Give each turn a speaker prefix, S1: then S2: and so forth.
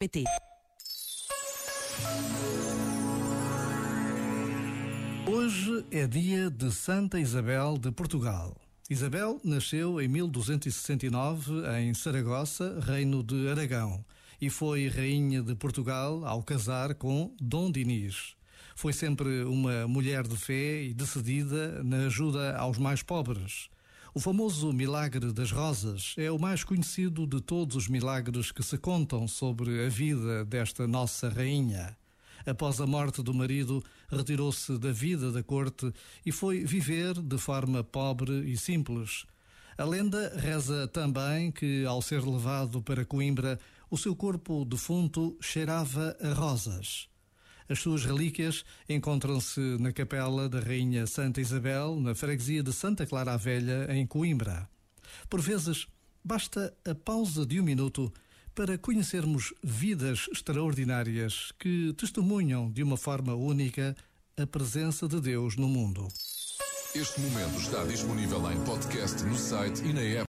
S1: PT.
S2: Hoje é dia de Santa Isabel de Portugal. Isabel nasceu em 1269 em Saragossa, Reino de Aragão, e foi rainha de Portugal ao casar com Dom Dinis. Foi sempre uma mulher de fé e decidida na ajuda aos mais pobres. O famoso milagre das rosas é o mais conhecido de todos os milagres que se contam sobre a vida desta nossa rainha após a morte do marido, retirou-se da vida da corte e foi viver de forma pobre e simples. A lenda reza também que, ao ser levado para Coimbra, o seu corpo defunto cheirava a rosas. As suas relíquias encontram-se na capela da Rainha Santa Isabel, na freguesia de Santa Clara a Velha, em Coimbra. Por vezes, basta a pausa de um minuto para conhecermos vidas extraordinárias que testemunham de uma forma única a presença de Deus no mundo.
S3: Este momento está disponível em podcast no site e na app.